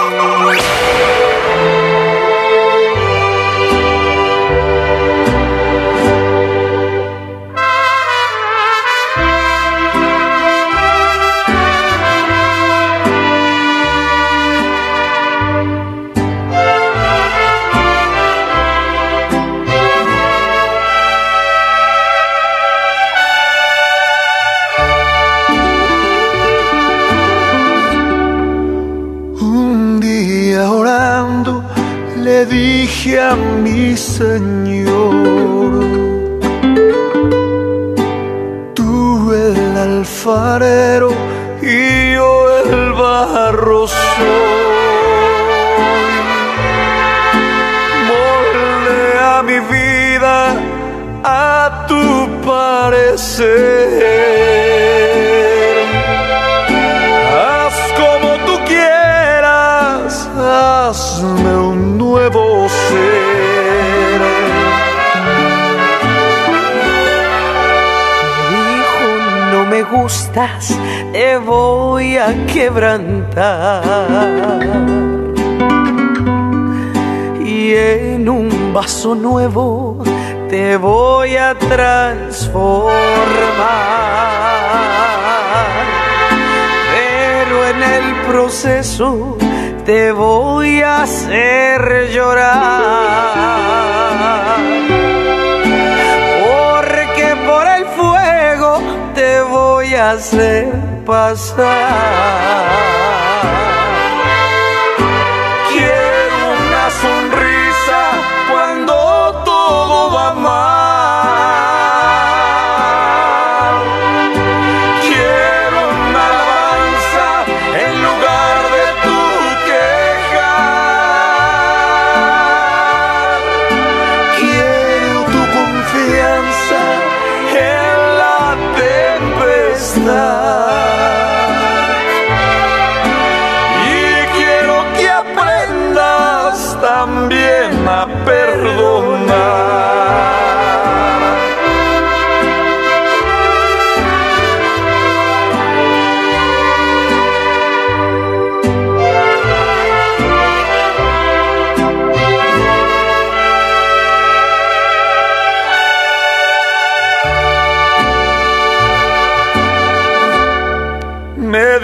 Oh, dije a mi Señor, tú el alfarero y yo el barro soy. Gustas, te voy a quebrantar. Y en un vaso nuevo te voy a transformar. Pero en el proceso te voy a hacer llorar. Hacer pasar.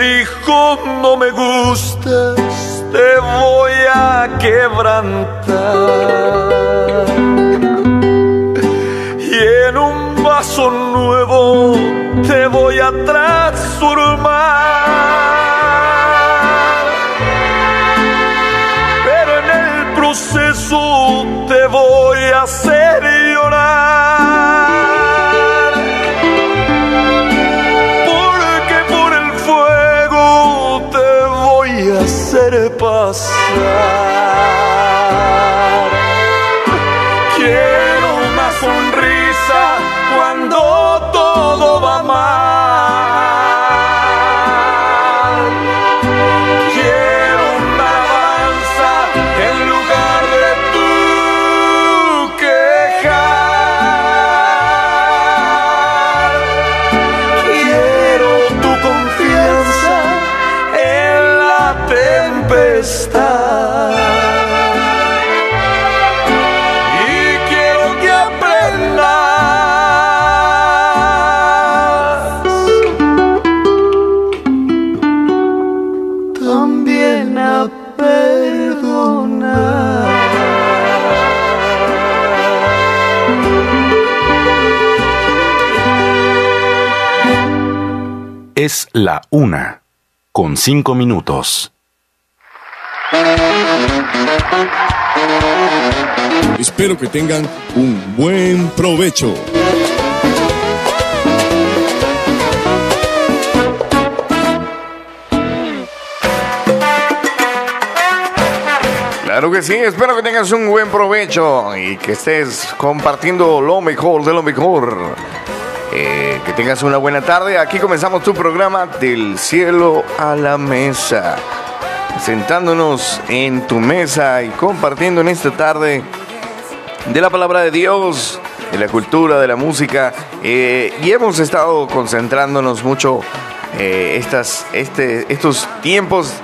Dijo no me gustas, te voy a quebrantar. Y en un vaso nuevo te voy a transformar. Pero en el proceso te voy a hacer la una, con cinco minutos. Espero que tengan un buen provecho. Claro que sí, espero que tengas un buen provecho y que estés compartiendo lo mejor de lo mejor. Eh, que tengas una buena tarde. Aquí comenzamos tu programa del cielo a la mesa. Sentándonos en tu mesa y compartiendo en esta tarde de la palabra de Dios, de la cultura, de la música. Eh, y hemos estado concentrándonos mucho eh, estas, este, estos tiempos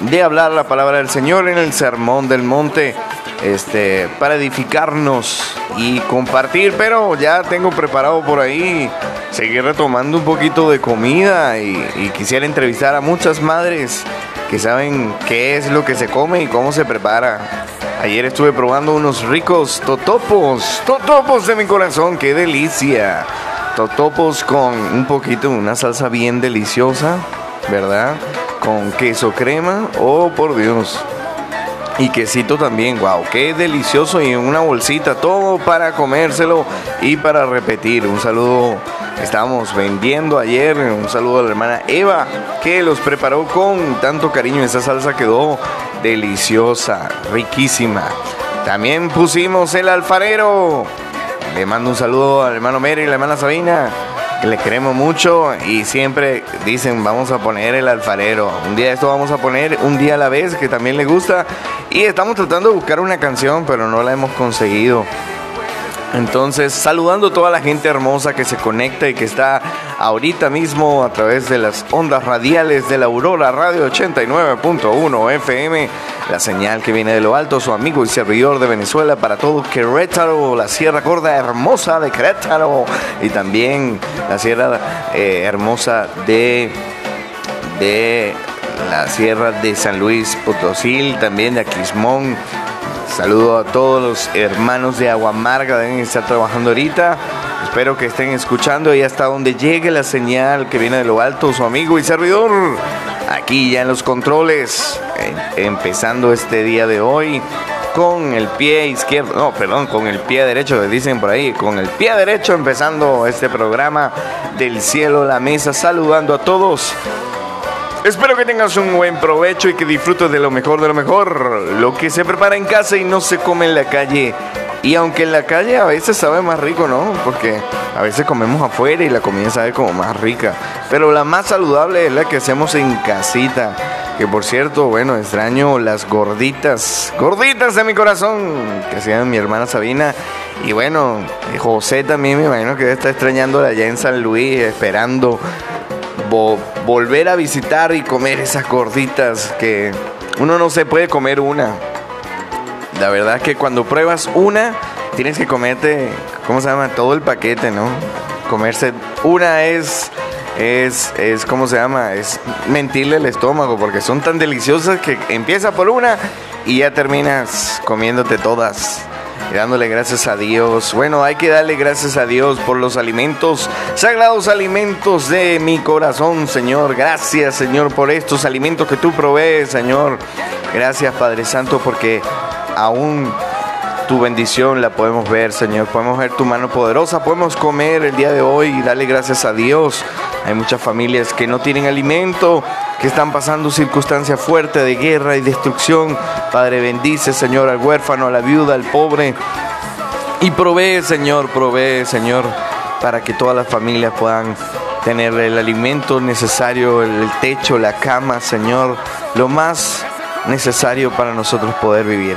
de hablar la palabra del Señor en el sermón del monte este, para edificarnos y compartir, pero ya tengo preparado por ahí seguir retomando un poquito de comida y, y, quisiera entrevistar a muchas madres que saben qué es lo que se come y cómo se prepara. Ayer estuve probando unos ricos totopos, totopos de mi corazón, qué delicia. Totopos con un poquito, una salsa bien deliciosa, ¿verdad? Con queso crema, oh por Dios. Y quesito también, wow, qué delicioso y en una bolsita, todo para comérselo y para repetir. Un saludo, estábamos vendiendo ayer, un saludo a la hermana Eva, que los preparó con tanto cariño. Esa salsa quedó deliciosa, riquísima. También pusimos el alfarero. Le mando un saludo al hermano Mary y la hermana Sabina les queremos mucho y siempre dicen vamos a poner el alfarero. Un día esto vamos a poner un día a la vez que también les gusta y estamos tratando de buscar una canción pero no la hemos conseguido. Entonces, saludando a toda la gente hermosa que se conecta y que está ahorita mismo a través de las ondas radiales de la Aurora Radio 89.1 FM, la señal que viene de lo alto, su amigo y servidor de Venezuela para todo Querétaro, la Sierra Gorda Hermosa de Querétaro y también la Sierra eh, Hermosa de, de la Sierra de San Luis Potosí, también de Aquismón Saludo a todos los hermanos de Aguamarga, deben estar trabajando ahorita. Espero que estén escuchando y hasta donde llegue la señal que viene de lo alto, su amigo y servidor. Aquí ya en los controles, empezando este día de hoy con el pie izquierdo, no, perdón, con el pie derecho, dicen por ahí, con el pie derecho empezando este programa del cielo la mesa, saludando a todos Espero que tengas un buen provecho y que disfrutes de lo mejor de lo mejor. Lo que se prepara en casa y no se come en la calle. Y aunque en la calle a veces sabe más rico, ¿no? Porque a veces comemos afuera y la comida sabe como más rica. Pero la más saludable es la que hacemos en casita. Que por cierto, bueno, extraño las gorditas. Gorditas de mi corazón. Que hacían mi hermana Sabina. Y bueno, José también me imagino que está extrañando allá en San Luis, esperando volver a visitar y comer esas gorditas que uno no se puede comer una. La verdad es que cuando pruebas una, tienes que comerte, ¿cómo se llama? Todo el paquete, ¿no? Comerse una es, es, es, ¿cómo se llama? Es mentirle el estómago porque son tan deliciosas que empieza por una y ya terminas comiéndote todas dándole gracias a Dios. Bueno, hay que darle gracias a Dios por los alimentos, sagrados alimentos de mi corazón, Señor. Gracias, Señor, por estos alimentos que tú provees, Señor. Gracias, Padre Santo, porque aún tu bendición la podemos ver, Señor. Podemos ver tu mano poderosa. Podemos comer el día de hoy y darle gracias a Dios. Hay muchas familias que no tienen alimento, que están pasando circunstancias fuertes de guerra y destrucción. Padre, bendice, Señor, al huérfano, a la viuda, al pobre. Y provee, Señor, provee, Señor, para que todas las familias puedan tener el alimento necesario, el techo, la cama, Señor, lo más necesario para nosotros poder vivir.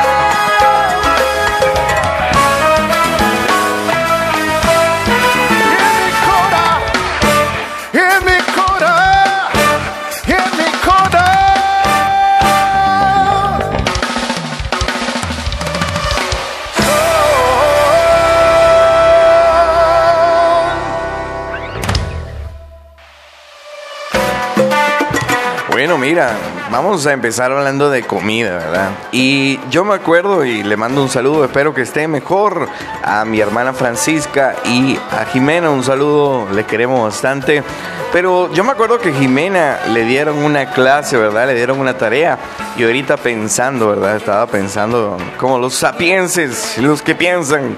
Mira, vamos a empezar hablando de comida, ¿verdad? Y yo me acuerdo y le mando un saludo, espero que esté mejor a mi hermana Francisca y a Jimena, un saludo, le queremos bastante. Pero yo me acuerdo que Jimena le dieron una clase, ¿verdad? Le dieron una tarea. Y ahorita pensando, ¿verdad? Estaba pensando como los sapienses, los que piensan.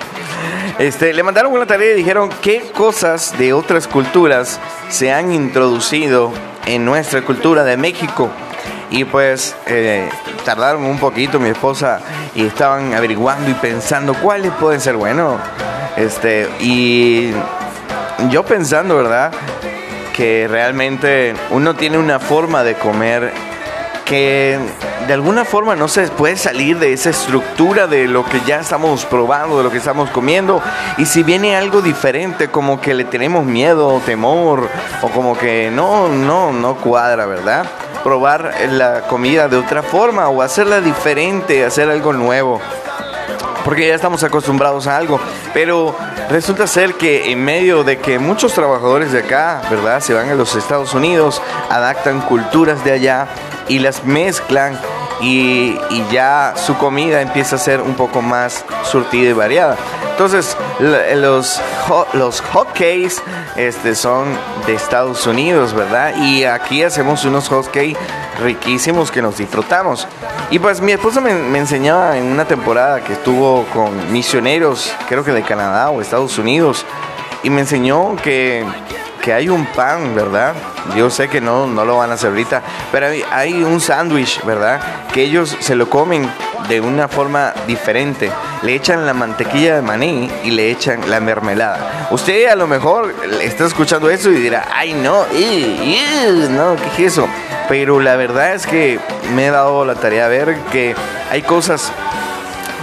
Este, le mandaron una tarea y dijeron qué cosas de otras culturas se han introducido en nuestra cultura de México. Y pues eh, tardaron un poquito mi esposa y estaban averiguando y pensando cuáles pueden ser buenos. Este, y yo pensando, ¿verdad? Que realmente uno tiene una forma de comer que de alguna forma no se puede salir de esa estructura de lo que ya estamos probando, de lo que estamos comiendo. Y si viene algo diferente, como que le tenemos miedo, temor, o como que no, no, no cuadra, ¿verdad? Probar la comida de otra forma o hacerla diferente, hacer algo nuevo porque ya estamos acostumbrados a algo. Pero resulta ser que en medio de que muchos trabajadores de acá, ¿verdad? Se van a los Estados Unidos, adaptan culturas de allá y las mezclan y, ya su comida empieza a ser un poco más surtida y variada. Entonces, los, los hotcakes este, son de Estados Unidos, ¿verdad? Y aquí hacemos unos hotcakes riquísimos que nos disfrutamos. Y pues mi esposa me, me, enseñaba en una temporada que estuvo con misioneros, creo que de Canadá o Estados Unidos, y me enseñó que que hay un pan, ¿verdad? Yo sé que no, no lo van a hacer ahorita, pero hay, un sándwich, ¿verdad? Que ellos se lo comen de una forma diferente. Le echan la mantequilla de maní y le echan la mermelada. Usted a lo mejor está escuchando eso y dirá, ay no, no, ¿qué es eso? Pero la verdad es que me he dado la tarea de ver que hay cosas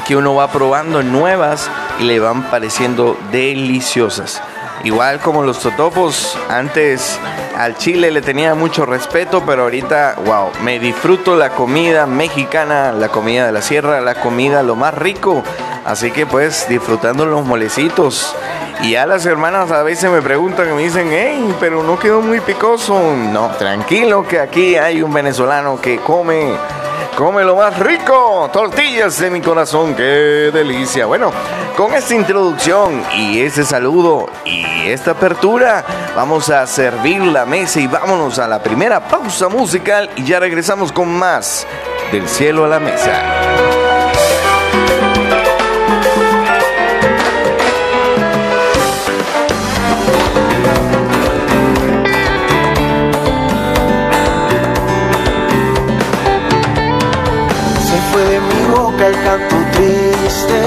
que uno va probando nuevas y le van pareciendo deliciosas. Igual como los totopos, antes al chile le tenía mucho respeto, pero ahorita, wow, me disfruto la comida mexicana, la comida de la sierra, la comida lo más rico. Así que pues disfrutando los molecitos. Y a las hermanas a veces me preguntan y me dicen, hey, pero no quedó muy picoso. No, tranquilo que aquí hay un venezolano que come come lo más rico, tortillas de mi corazón, qué delicia. Bueno, con esta introducción y ese saludo y esta apertura, vamos a servir la mesa y vámonos a la primera pausa musical y ya regresamos con más del cielo a la mesa. El canto triste,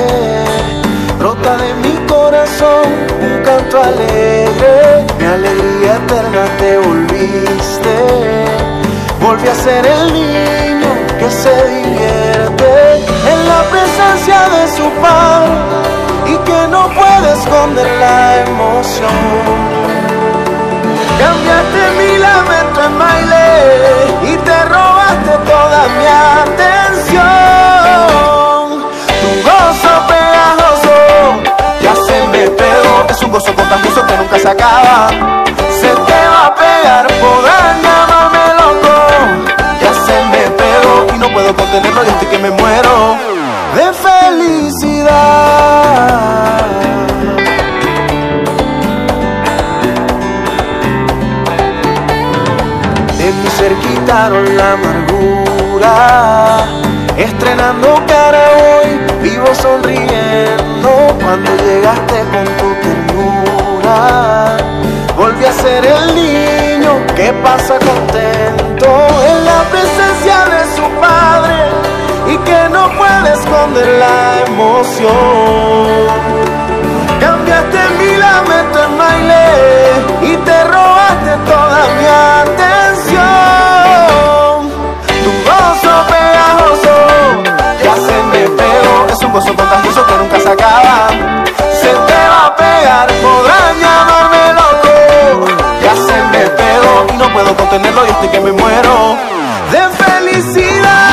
brota de mi corazón un canto alegre, mi alegría eterna te volviste, volví a ser el niño que se divierte en la presencia de su padre y que no puede esconder la emoción. Cambiaste mi lamento en baile y te robaste toda mi atención. Gozo contagioso que nunca se acaba. Se te va a pegar, podrán llamarme loco. Ya se me pegó y no puedo contenerlo y estoy que me muero de felicidad. De mi ser quitaron la amargura, estrenando cara hoy, vivo sonriendo cuando llegaste con tu Volví a ser el niño que pasa contento en la presencia de su padre y que no puede esconder la emoción. Cambiaste mi lamento en baile y te robaste toda mi atención. Tu gozo pegajoso ya se me pegó, es un gozo contagioso Se te va a pegar, podrán llamarme loco. Ya se me pegó y no puedo contenerlo y estoy que me muero de felicidad.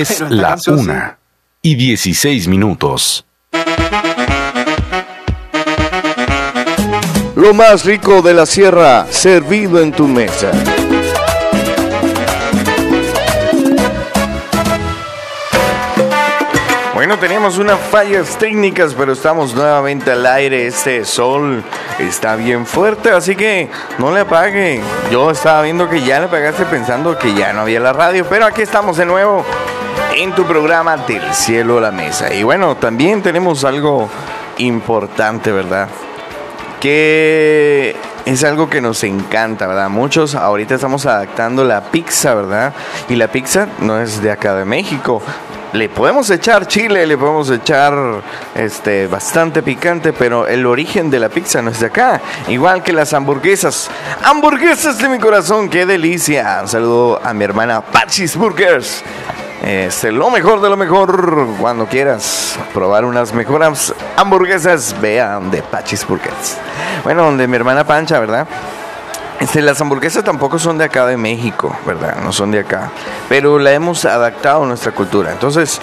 Es la una y 16 minutos. Lo más rico de la sierra, servido en tu mesa. Bueno, teníamos unas fallas técnicas, pero estamos nuevamente al aire. Este sol está bien fuerte, así que no le apague. Yo estaba viendo que ya le apagaste pensando que ya no había la radio, pero aquí estamos de nuevo en tu programa Del Cielo a la Mesa. Y bueno, también tenemos algo importante, ¿verdad? que es algo que nos encanta, ¿verdad? Muchos ahorita estamos adaptando la pizza, ¿verdad? Y la pizza no es de acá de México. Le podemos echar chile, le podemos echar este bastante picante, pero el origen de la pizza no es de acá. Igual que las hamburguesas. Hamburguesas de mi corazón, qué delicia. Un saludo a mi hermana Pachis Burgers. Este, lo mejor de lo mejor, cuando quieras probar unas mejores hamburguesas, vea de Pachis Burgers. Bueno, donde mi hermana Pancha, ¿verdad? Este, las hamburguesas tampoco son de acá de México, ¿verdad? No son de acá. Pero la hemos adaptado a nuestra cultura. Entonces,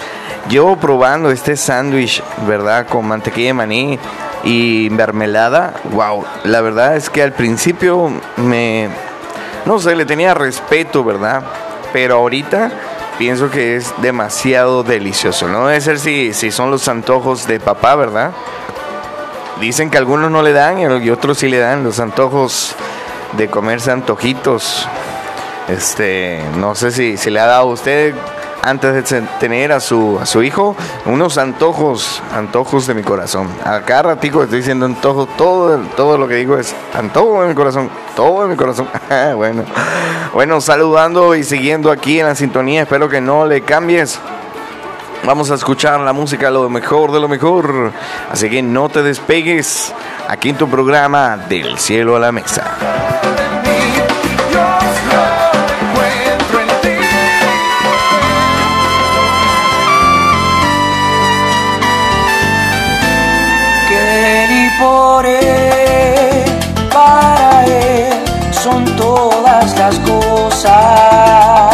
yo probando este sándwich, ¿verdad? Con mantequilla de maní y mermelada, wow. La verdad es que al principio me... No sé, le tenía respeto, ¿verdad? Pero ahorita pienso que es demasiado delicioso. No debe ser si, si son los antojos de papá, ¿verdad? Dicen que algunos no le dan y otros sí le dan los antojos de comerse antojitos. Este, no sé si, si le ha dado a usted antes de ten- tener a su, a su hijo unos antojos, antojos de mi corazón. A cada ratico estoy diciendo antojo, todo, todo lo que digo es antojo de mi corazón, todo de mi corazón. bueno, bueno, saludando y siguiendo aquí en la sintonía, espero que no le cambies. Vamos a escuchar la música, lo mejor de lo mejor. Así que no te despegues aquí en tu programa Del Cielo a la Mesa. Las cosas.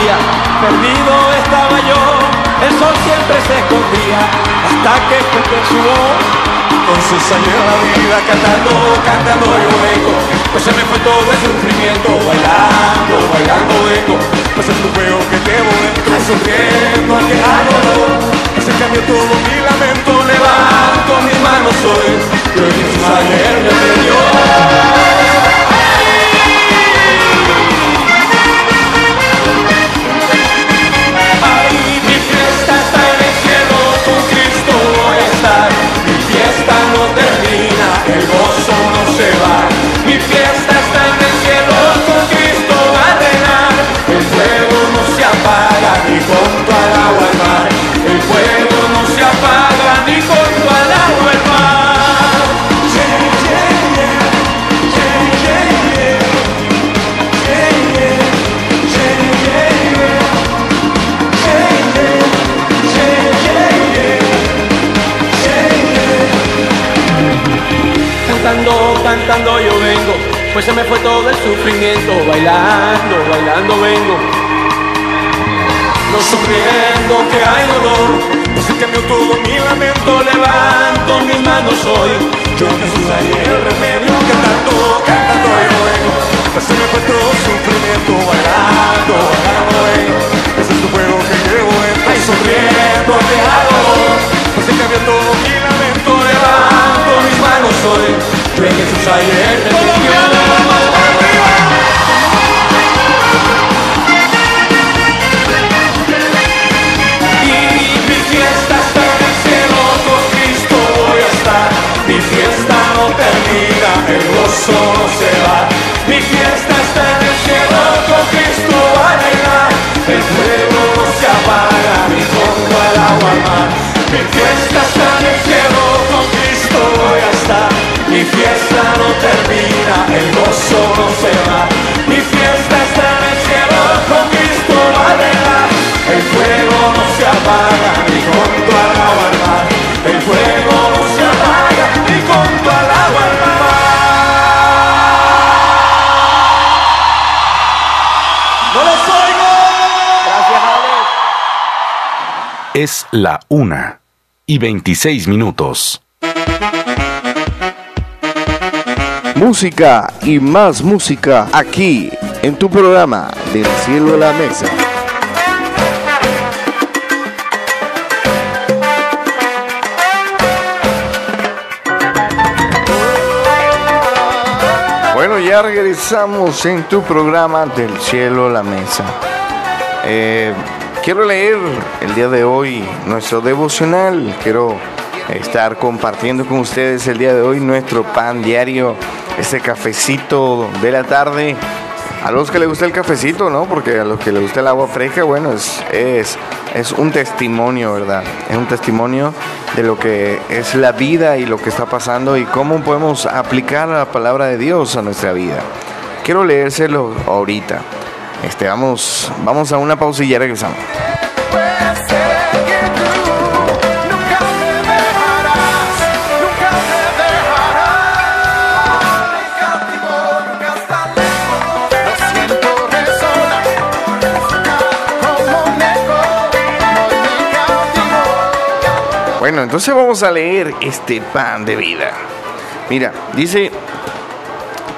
Perdido estaba yo, el sol siempre se escondía, hasta que escuché su voz. Entonces salió la vida cantando, cantando yo vengo, pues se me fue todo el sufrimiento, bailando, bailando vengo, pues es tu feo que llevo dentro, sufriendo al dolor, pues se cambió todo mi lamento, levanto mis manos hoy, yo Jesús ayer me dio. Cantando yo vengo, pues se me fue todo el sufrimiento, bailando, bailando vengo. No sufriendo que hay dolor, pues se cambió todo mi lamento, levanto mis manos hoy. Yo Jesús ahí el remedio, cantando, cantando yo vengo, pues se me fue todo el sufrimiento, bailando, bailando vengo. Ese es tu fuego que llevo dentro, ahí sonriendo que hay dolor, pues se cambió todo mi lamento, hoy. Yo en la una y 26 minutos. Música y más música aquí en tu programa Del cielo a la mesa. Bueno, ya regresamos en tu programa Del cielo a la mesa. Eh, quiero leer el día de hoy nuestro devocional. Quiero estar compartiendo con ustedes el día de hoy nuestro pan diario ese cafecito de la tarde. A los que les gusta el cafecito, ¿no? Porque a los que les gusta el agua fresca, bueno, es, es, es un testimonio, ¿verdad? Es un testimonio de lo que es la vida y lo que está pasando y cómo podemos aplicar la palabra de Dios a nuestra vida. Quiero leérselo ahorita. Este, vamos, vamos a una pausa y ya regresamos. Bueno, entonces vamos a leer este pan de vida. Mira, dice,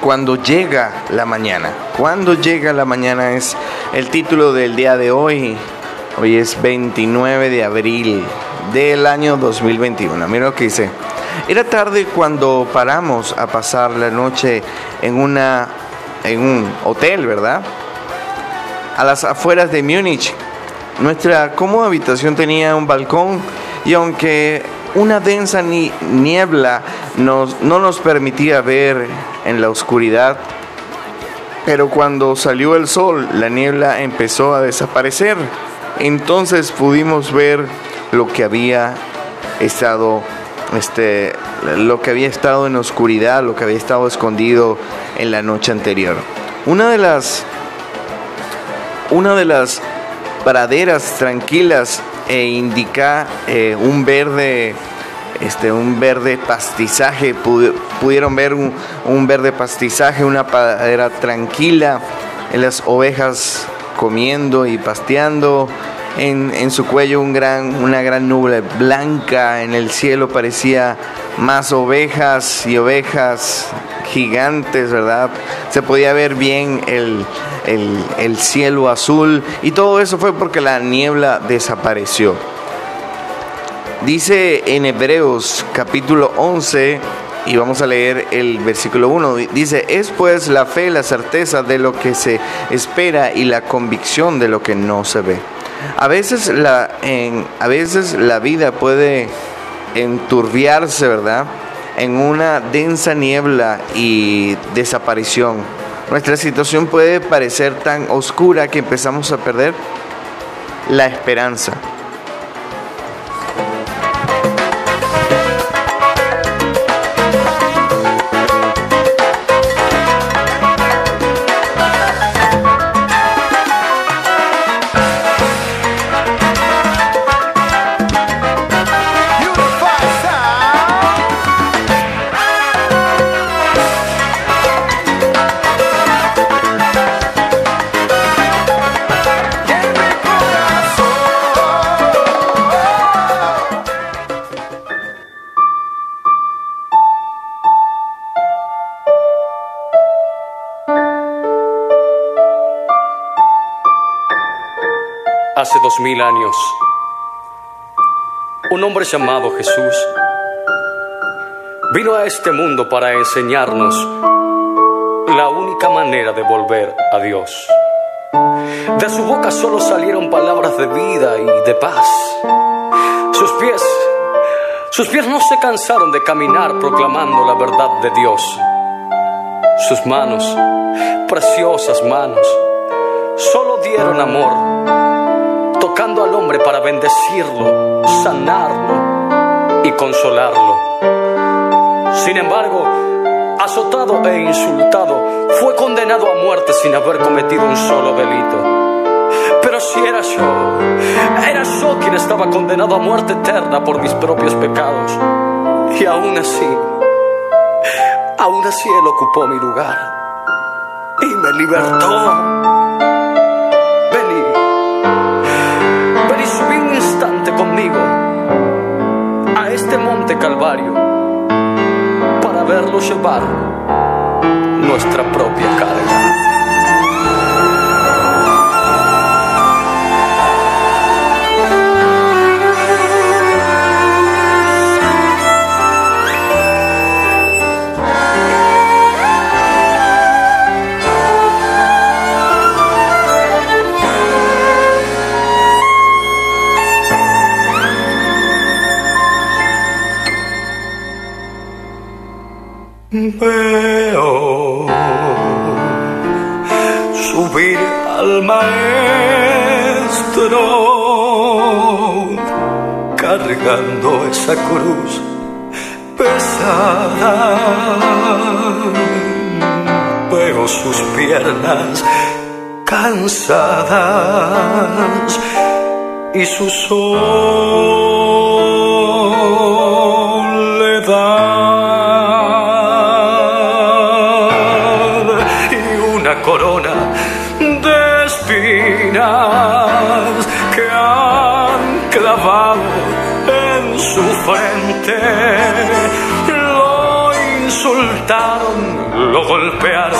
cuando llega la mañana. Cuando llega la mañana es el título del día de hoy. Hoy es 29 de abril del año 2021. Mira lo que dice. Era tarde cuando paramos a pasar la noche en una en un hotel, ¿verdad? A las afueras de Múnich. Nuestra cómoda habitación tenía un balcón y aunque una densa ni- niebla nos, no nos permitía ver en la oscuridad, pero cuando salió el sol, la niebla empezó a desaparecer. Entonces pudimos ver lo que había estado, este, lo que había estado en oscuridad, lo que había estado escondido en la noche anterior. Una de las, una de las praderas tranquilas e indica eh, un verde este, un verde pastizaje, Pu- pudieron ver un, un verde pastizaje, una pradera tranquila, las ovejas comiendo y pasteando, en, en su cuello un gran, una gran nube blanca, en el cielo parecía más ovejas y ovejas gigantes, ¿verdad? Se podía ver bien el, el, el cielo azul y todo eso fue porque la niebla desapareció. Dice en Hebreos capítulo 11, y vamos a leer el versículo 1, dice, es pues la fe, la certeza de lo que se espera y la convicción de lo que no se ve. A veces la, a veces la vida puede enturbiarse, ¿verdad? En una densa niebla y desaparición. Nuestra situación puede parecer tan oscura que empezamos a perder la esperanza. Hace dos mil años, un hombre llamado Jesús vino a este mundo para enseñarnos la única manera de volver a Dios. De su boca solo salieron palabras de vida y de paz. Sus pies, sus pies no se cansaron de caminar proclamando la verdad de Dios. Sus manos, preciosas manos, solo dieron amor tocando al hombre para bendecirlo, sanarlo y consolarlo. Sin embargo, azotado e insultado, fue condenado a muerte sin haber cometido un solo delito. Pero si era yo, era yo quien estaba condenado a muerte eterna por mis propios pecados. Y aún así, aún así Él ocupó mi lugar y me libertó. Monte Calvario para verlo llevar nuestra propia carga. Veo subir al maestro cargando esa cruz pesada. Veo sus piernas cansadas y su soledad Lo insultaron, lo golpearon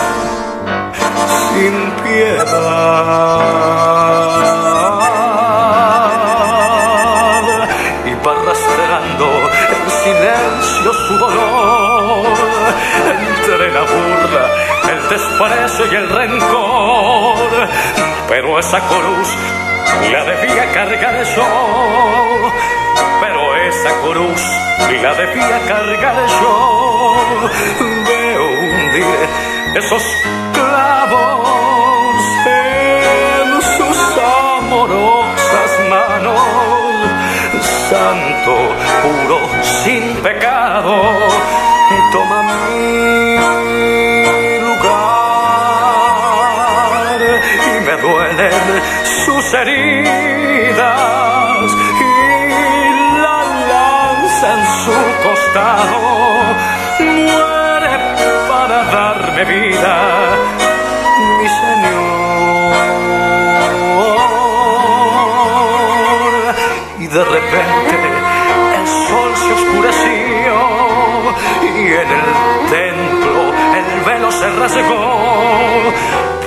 sin piedad. Y va arrastrando en silencio su dolor entre la burla, el desprecio y el rencor. Pero esa cruz la debía cargar yo. Esa cruz la debía cargar yo. Veo hundir esos clavos en sus amorosas manos. Santo, puro, sin pecado, toma mi lugar y me duelen sus heridas muere para darme vida, mi Señor. Y de repente el sol se oscureció y en el templo el velo se rasgó,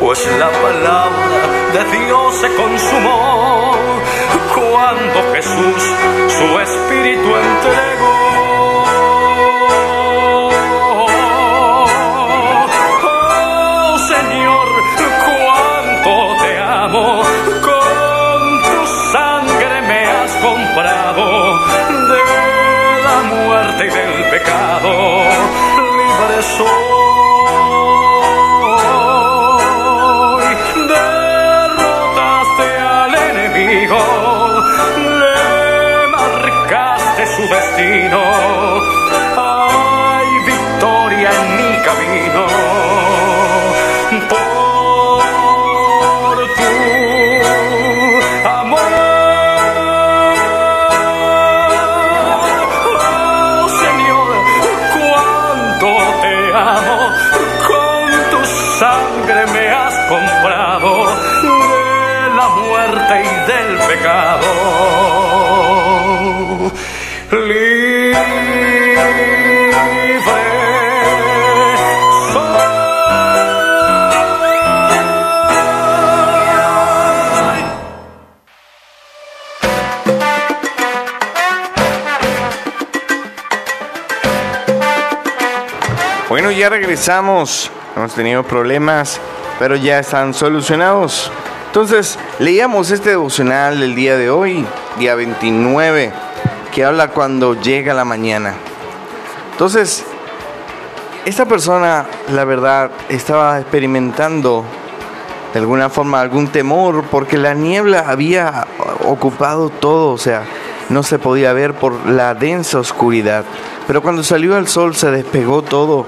pues la palabra de Dios se consumó cuando Jesús su espíritu entregó. Libre del pecado. Bueno, ya regresamos. Hemos tenido problemas, pero ya están solucionados. Entonces, leíamos este devocional el día de hoy, día 29, que habla cuando llega la mañana. Entonces, esta persona, la verdad, estaba experimentando de alguna forma algún temor porque la niebla había ocupado todo, o sea, no se podía ver por la densa oscuridad. Pero cuando salió el sol se despegó todo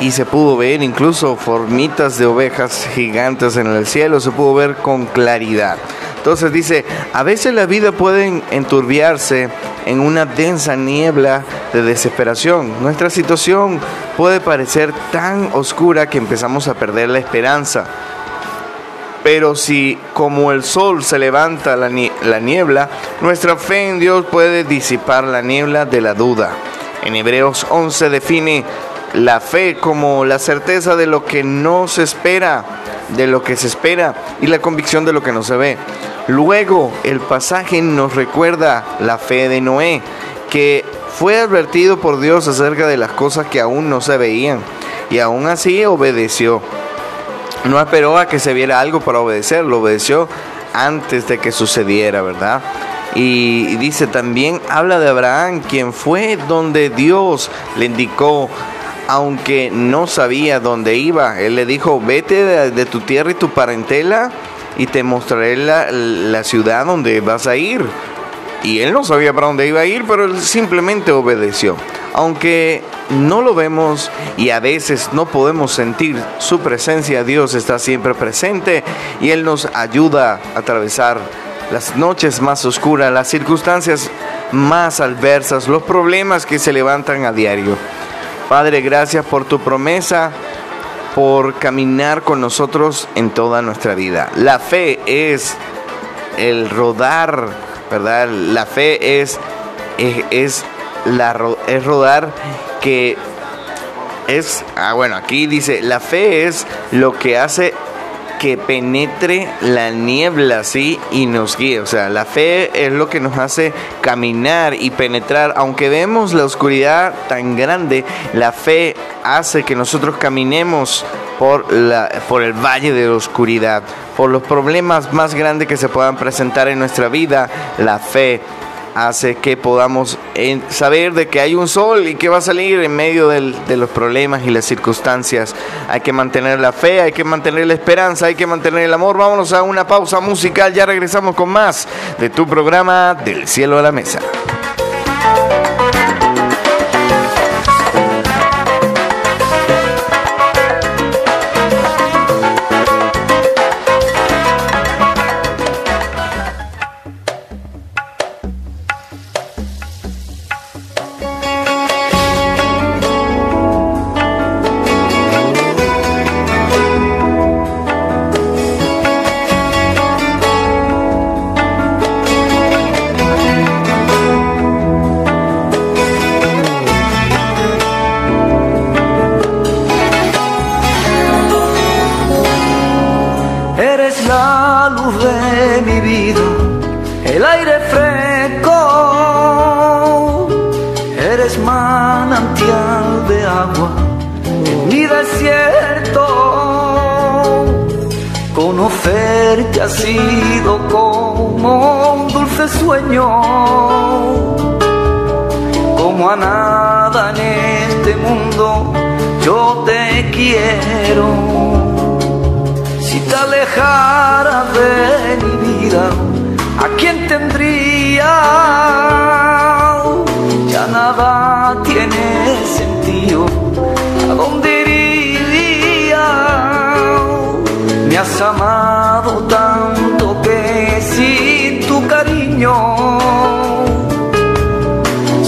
y se pudo ver incluso formitas de ovejas gigantes en el cielo, se pudo ver con claridad. Entonces dice, a veces la vida puede enturbiarse en una densa niebla de desesperación. Nuestra situación puede parecer tan oscura que empezamos a perder la esperanza. Pero si como el sol se levanta la, ni- la niebla, nuestra fe en Dios puede disipar la niebla de la duda. En Hebreos 11 define la fe como la certeza de lo que no se espera, de lo que se espera y la convicción de lo que no se ve. Luego el pasaje nos recuerda la fe de Noé, que fue advertido por Dios acerca de las cosas que aún no se veían y aún así obedeció. No esperó a que se viera algo para obedecer, lo obedeció antes de que sucediera, ¿verdad? Y, dice también, habla de Abraham, quien fue donde Dios le indicó, aunque no sabía dónde iba. Él le dijo, vete de, tu tierra y tu parentela y te mostraré la, la ciudad donde vas a ir. Y él no sabía para dónde iba a ir, pero él simplemente obedeció. Aunque no lo vemos y a veces no podemos sentir su presencia, Dios está siempre presente y Él nos ayuda a atravesar las noches más oscuras, las circunstancias más adversas, los problemas que se levantan a diario. Padre, gracias por tu promesa, por caminar con nosotros en toda nuestra vida. La fe es el rodar, ¿verdad? La fe es, es, la, es rodar que es, ah, bueno, aquí dice, la fe es lo que hace que penetre la niebla, ¿sí? Y nos guíe. O sea, la fe es lo que nos hace caminar y penetrar. Aunque vemos la oscuridad tan grande, la fe hace que nosotros caminemos por, la, por el valle de la oscuridad, por los problemas más grandes que se puedan presentar en nuestra vida. La fe hace que podamos eh, saber de que hay un sol y que va a salir en medio de los problemas y las circunstancias. Hay que mantener la fe, hay que mantener la esperanza, hay que mantener el amor. Vámonos a una pausa musical, ya regresamos con más de tu programa Del cielo a la mesa.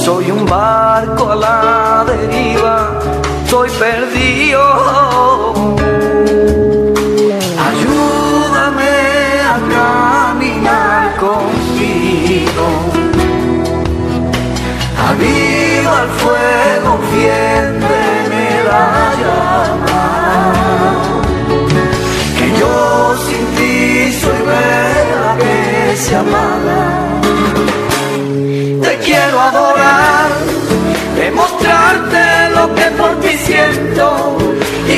Soy un barco a la deriva, soy perdido.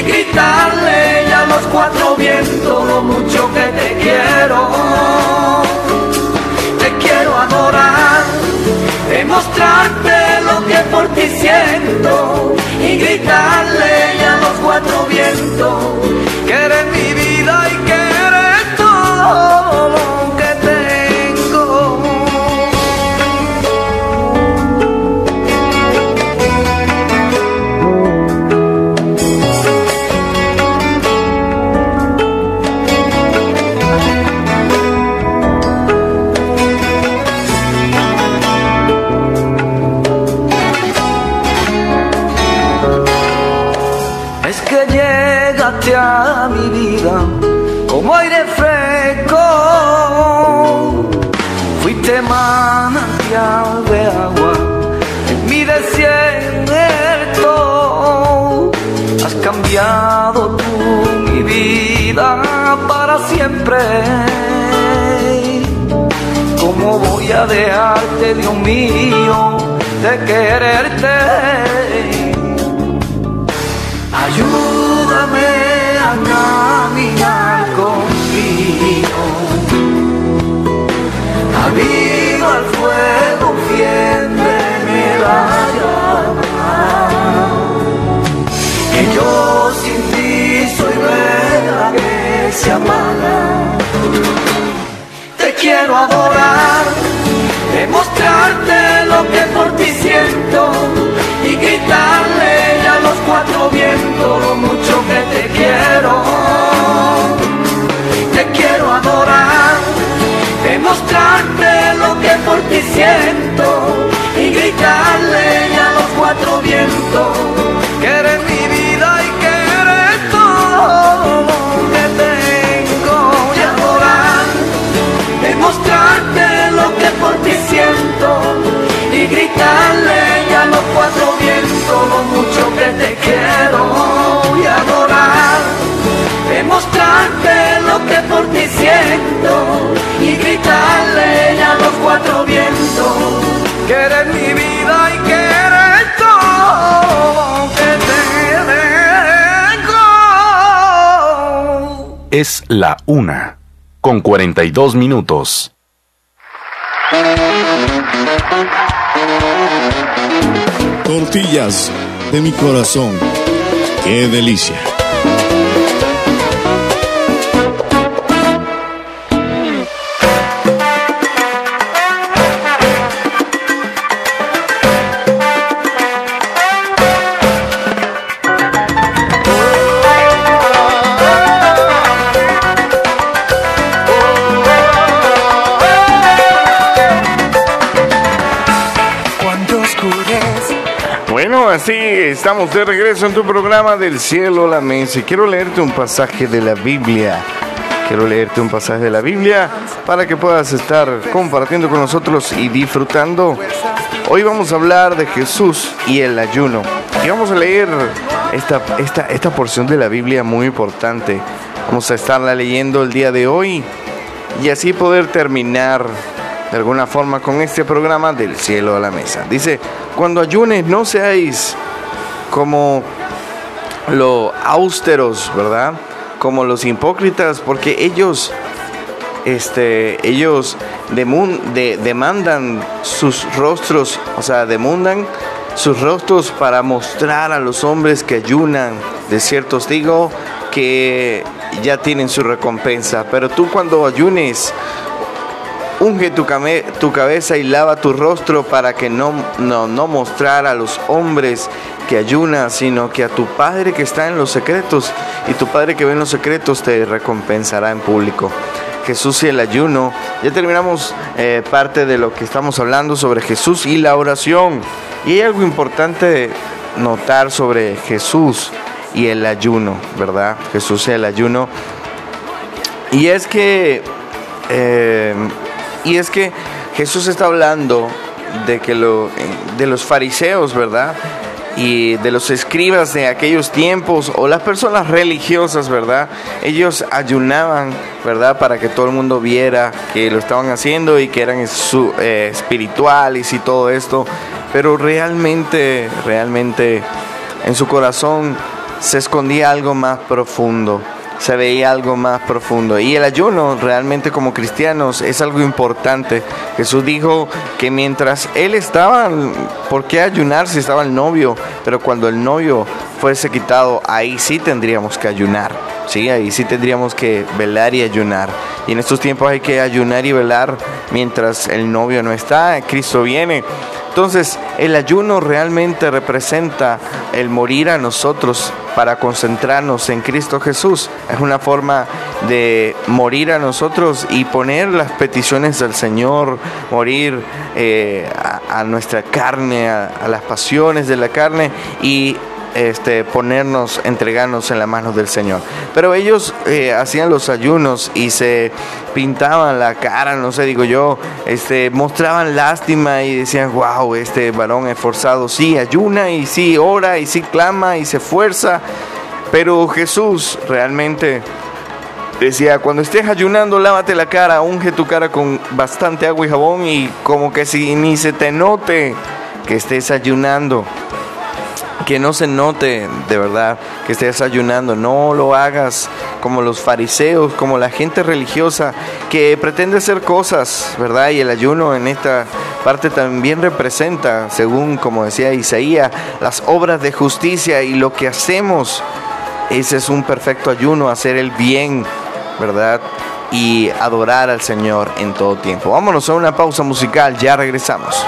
Gritarle a los cuatro vientos lo mucho que te quiero. Te quiero adorar, demostrarte lo que por ti siento y gritarle a los cuatro vientos vida para siempre. ¿Cómo voy a dejarte, Dios mío, de quererte? Ayúdame a caminar contigo. Aviva el fuego, fiéndeme quiero adorar, demostrarte lo que por ti siento y gritarle a los cuatro vientos lo mucho que te quiero. Te quiero adorar, demostrarte lo que por ti siento y gritarle a los cuatro vientos gritarle ya los cuatro vientos lo mucho que te quiero y adorar, demostrarte lo que por ti siento y gritarle ya los cuatro vientos que eres mi vida y que eres todo que te dejo. Es la una con 42 minutos. Tortillas de mi corazón. ¡Qué delicia! Así estamos de regreso en tu programa del cielo la mesa. Quiero leerte un pasaje de la Biblia. Quiero leerte un pasaje de la Biblia para que puedas estar compartiendo con nosotros y disfrutando. Hoy vamos a hablar de Jesús y el ayuno. Y vamos a leer esta, esta, esta porción de la Biblia muy importante. Vamos a estarla leyendo el día de hoy y así poder terminar de alguna forma con este programa del cielo a la mesa. Dice, cuando ayunes no seáis como los austeros, ¿verdad? Como los hipócritas, porque ellos, este, ellos demun- de- demandan sus rostros, o sea, demandan sus rostros para mostrar a los hombres que ayunan. De cierto os digo que ya tienen su recompensa, pero tú cuando ayunes, Unge tu, cabeza y lava tu rostro para que no, no, no mostrar a los hombres que ayunas, sino que a tu Padre que está en los secretos, y tu Padre que ve en los secretos te recompensará en público. Jesús y el ayuno. Ya terminamos eh, parte de lo que estamos hablando sobre Jesús y la oración. Y hay algo importante notar sobre Jesús y el ayuno, ¿verdad? Jesús y el ayuno. Y es que eh, y es que Jesús está hablando de que lo, de los fariseos, ¿verdad? Y de los escribas de aquellos tiempos o las personas religiosas, ¿verdad? Ellos ayunaban, ¿verdad? Para que todo el mundo viera que lo estaban haciendo y que eran eh, espirituales y todo esto. Pero realmente, realmente en su corazón se escondía algo más profundo se veía algo más profundo. Y el ayuno realmente como cristianos es algo importante. Jesús dijo que mientras él estaba, ¿por qué ayunar si estaba el novio? Pero cuando el novio fuese quitado, ahí sí tendríamos que ayunar. Sí, ahí sí tendríamos que velar y ayunar. Y en estos tiempos hay que ayunar y velar mientras el novio no está, Cristo viene. Entonces, el ayuno realmente representa el morir a nosotros para concentrarnos en Cristo Jesús. Es una forma de morir a nosotros y poner las peticiones del Señor, morir eh, a, nuestra carne, a, a las pasiones de la carne y este, ponernos, entregarnos en las manos del Señor. Pero ellos eh, hacían los ayunos y se pintaban la cara, no sé, digo yo, este, mostraban lástima y decían, wow, este varón esforzado, sí, ayuna y sí, ora y sí, clama y se esfuerza. Pero Jesús realmente decía, cuando estés ayunando, lávate la cara, unge tu cara con bastante agua y jabón y como que si ni se te note que estés ayunando que no se note de verdad que estés ayunando, no lo hagas como los fariseos, como la gente religiosa que pretende hacer cosas, ¿verdad? Y el ayuno en esta parte también representa, según como decía Isaías, las obras de justicia y lo que hacemos. Ese es un perfecto ayuno, hacer el bien, ¿verdad? Y adorar al Señor en todo tiempo. Vámonos a una pausa musical, ya regresamos.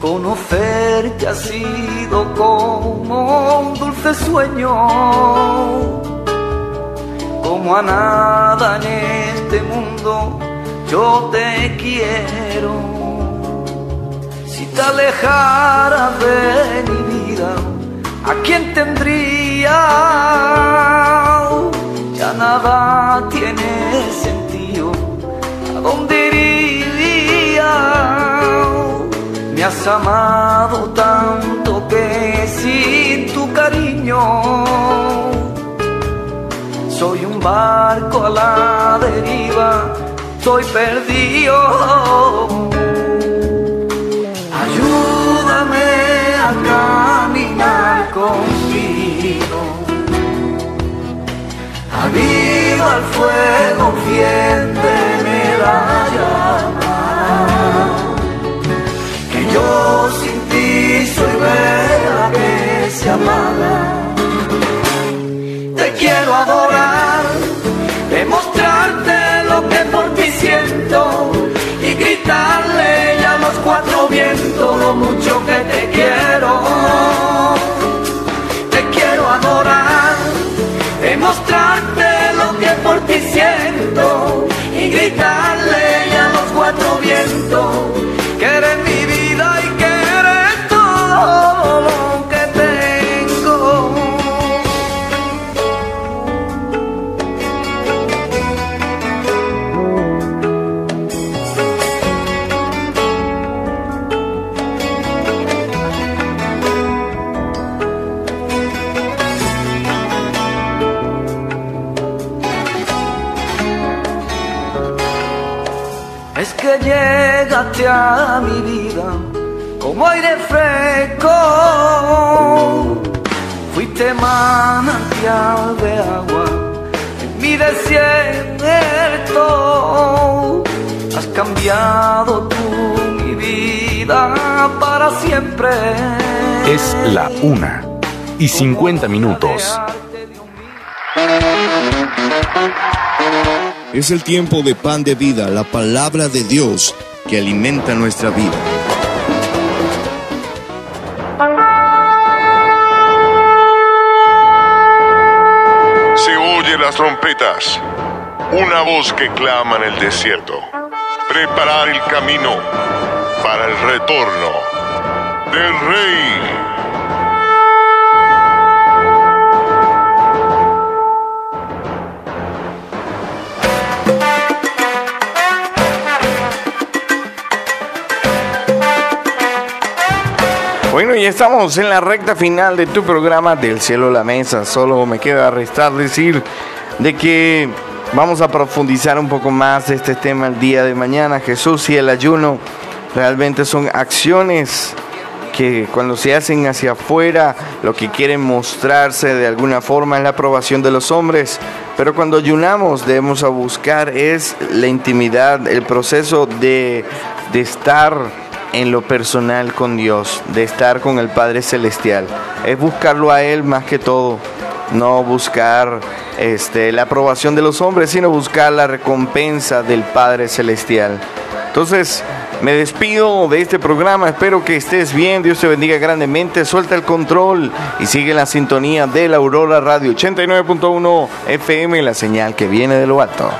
Conocerte ha sido como un dulce sueño, como a nada en este mundo yo te quiero. Si te alejaras de mi vida, ¿a quién tendría? Ya nada tiene sentido. ¿A dónde Me has amado tanto que sin tu cariño soy un barco a la deriva, soy perdido. Ayúdame a caminar contigo. Aviva el fuego, fiéndeme la llama. Yo sin ti soy vela que se apaga. Te quiero adorar, demostrarte lo que por ti siento y gritarle a los cuatro vientos lo mucho que te quiero. Te quiero adorar, demostrarte lo que por ti siento y gritarle a los cuatro vientos llegaste a mi vida como aire fresco. Fuiste manantial de agua en mi desierto. Has cambiado tú mi vida para siempre. Es la una y 50 minutos. Es el tiempo de pan de vida, la palabra de Dios que alimenta nuestra vida. Se oyen las trompetas, una voz que clama en el desierto. Preparar el camino para el retorno del rey. Y estamos en la recta final de tu programa Del cielo a la mesa. Solo me queda restar decir de que vamos a profundizar un poco más de este tema el día de mañana. Jesús y el ayuno realmente son acciones que cuando se hacen hacia afuera, lo que quieren mostrarse de alguna forma es la aprobación de los hombres. Pero cuando ayunamos debemos a buscar es la intimidad, el proceso de, de estar en lo personal con Dios, de estar con el Padre Celestial. Es buscarlo a Él más que todo. No buscar este, la aprobación de los hombres, sino buscar la recompensa del Padre Celestial. Entonces, me despido de este programa. Espero que estés bien. Dios te bendiga grandemente. Suelta el control y sigue la sintonía de la Aurora Radio 89.1 FM, la señal que viene de lo alto.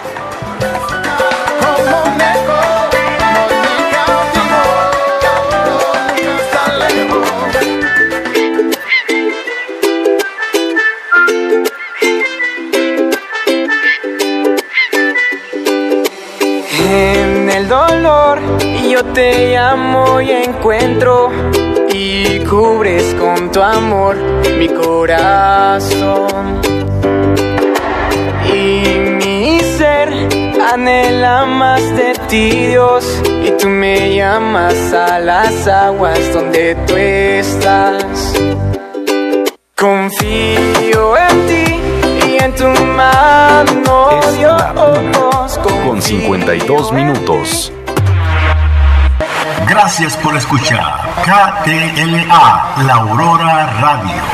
Yo te llamo y encuentro y cubres con tu amor mi corazón. Y mi ser anhela más de ti, Dios, y tú me llamas a las aguas donde tú estás. Confío en ti y en tu mano, Dios. la una con 52 minutos. Gracias por escuchar KTLA, La Aurora Radio.